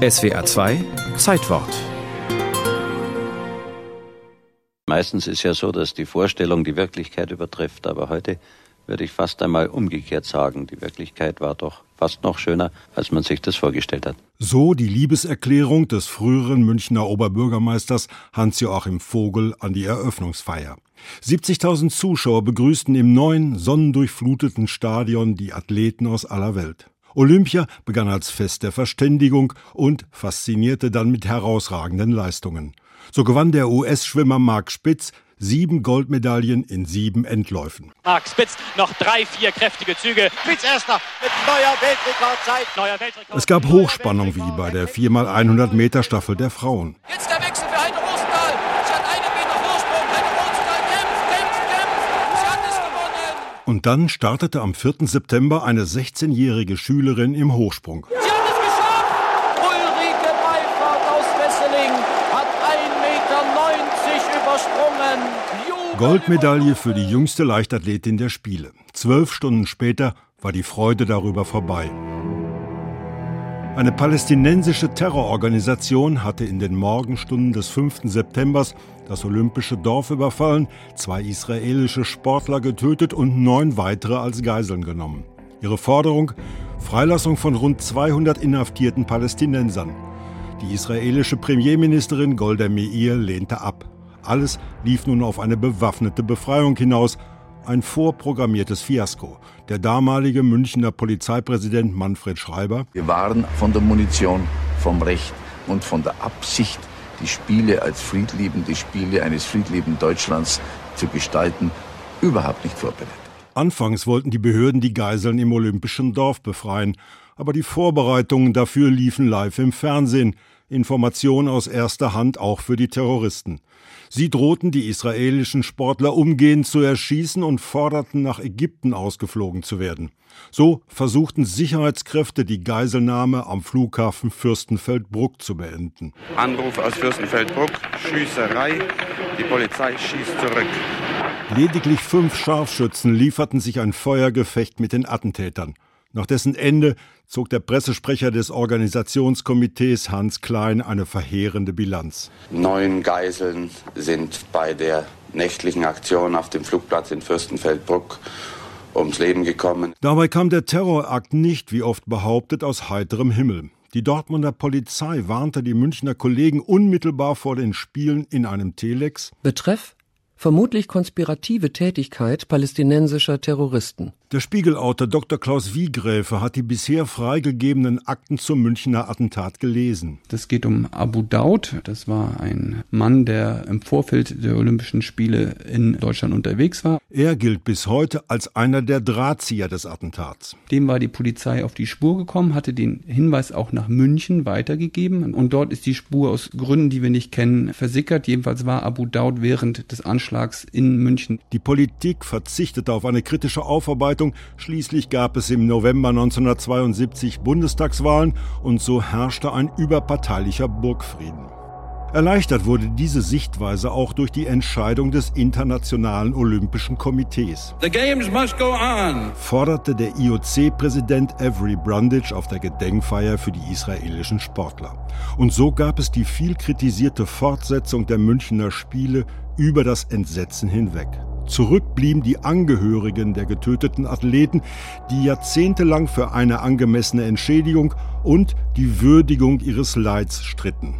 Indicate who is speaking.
Speaker 1: SWR 2 Zeitwort.
Speaker 2: Meistens ist ja so, dass die Vorstellung die Wirklichkeit übertrifft, aber heute würde ich fast einmal umgekehrt sagen. Die Wirklichkeit war doch fast noch schöner, als man sich das vorgestellt hat.
Speaker 3: So die Liebeserklärung des früheren Münchner Oberbürgermeisters Hans-Joachim Vogel an die Eröffnungsfeier. 70.000 Zuschauer begrüßten im neuen, sonnendurchfluteten Stadion die Athleten aus aller Welt. Olympia begann als Fest der Verständigung und faszinierte dann mit herausragenden Leistungen. So gewann der US-Schwimmer Mark Spitz sieben Goldmedaillen in sieben Endläufen.
Speaker 4: Mark Spitz, noch drei, vier kräftige Züge. Spitz erster mit neuer Weltrekordzeit. Neuer
Speaker 3: Weltrekord. Es gab Hochspannung wie bei der 4x100 Meter Staffel der Frauen.
Speaker 4: Jetzt der Wechsel für Heide Rosenthal. Sie hat einen Meter Vorsprung. Heide Rosenthal kämpft, kämpft, kämpft. Sie hat es gewonnen.
Speaker 3: Und dann startete am 4. September eine 16-jährige Schülerin im Hochsprung.
Speaker 4: Sie hat es geschafft. Ulrike Meifert aus Wesseling hat 1,90 Meter übersprungen.
Speaker 3: Goldmedaille für die jüngste Leichtathletin der Spiele. Zwölf Stunden später war die Freude darüber vorbei. Eine palästinensische Terrororganisation hatte in den Morgenstunden des 5. September das olympische Dorf überfallen, zwei israelische Sportler getötet und neun weitere als Geiseln genommen. Ihre Forderung? Freilassung von rund 200 inhaftierten Palästinensern. Die israelische Premierministerin Golda Meir lehnte ab. Alles lief nun auf eine bewaffnete Befreiung hinaus, ein vorprogrammiertes Fiasko. Der damalige Münchner Polizeipräsident Manfred Schreiber.
Speaker 5: Wir waren von der Munition, vom Recht und von der Absicht, die Spiele als friedliebende Spiele eines friedliebenden Deutschlands zu gestalten, überhaupt nicht vorbereitet.
Speaker 3: Anfangs wollten die Behörden die Geiseln im Olympischen Dorf befreien, aber die Vorbereitungen dafür liefen live im Fernsehen. Information aus erster Hand auch für die Terroristen. Sie drohten die israelischen Sportler umgehend zu erschießen und forderten nach Ägypten ausgeflogen zu werden. So versuchten Sicherheitskräfte die Geiselnahme am Flughafen Fürstenfeldbruck zu beenden.
Speaker 6: Anruf aus Fürstenfeldbruck, Schießerei, die Polizei schießt zurück.
Speaker 3: Lediglich fünf Scharfschützen lieferten sich ein Feuergefecht mit den Attentätern. Nach dessen Ende zog der Pressesprecher des Organisationskomitees Hans Klein eine verheerende Bilanz.
Speaker 7: Neun Geiseln sind bei der nächtlichen Aktion auf dem Flugplatz in Fürstenfeldbruck ums Leben gekommen.
Speaker 3: Dabei kam der Terrorakt nicht, wie oft behauptet, aus heiterem Himmel. Die Dortmunder Polizei warnte die Münchner Kollegen unmittelbar vor den Spielen in einem Telex.
Speaker 8: Betreff vermutlich konspirative Tätigkeit palästinensischer Terroristen.
Speaker 3: Der Spiegelautor Dr. Klaus Wiegräfe hat die bisher freigegebenen Akten zum Münchner Attentat gelesen.
Speaker 9: Das geht um Abu Daud. Das war ein Mann, der im Vorfeld der Olympischen Spiele in Deutschland unterwegs war.
Speaker 3: Er gilt bis heute als einer der Drahtzieher des Attentats.
Speaker 9: Dem war die Polizei auf die Spur gekommen, hatte den Hinweis auch nach München weitergegeben. Und dort ist die Spur aus Gründen, die wir nicht kennen, versickert. Jedenfalls war Abu Daud während des Anschlags in München.
Speaker 3: Die Politik verzichtete auf eine kritische Aufarbeitung Zeitung. Schließlich gab es im November 1972 Bundestagswahlen und so herrschte ein überparteilicher Burgfrieden. Erleichtert wurde diese Sichtweise auch durch die Entscheidung des Internationalen Olympischen Komitees. Forderte der IOC-Präsident Avery Brundage auf der Gedenkfeier für die israelischen Sportler. Und so gab es die viel kritisierte Fortsetzung der Münchner Spiele über das Entsetzen hinweg. Zurück blieben die Angehörigen der getöteten Athleten, die jahrzehntelang für eine angemessene Entschädigung und die Würdigung ihres Leids stritten.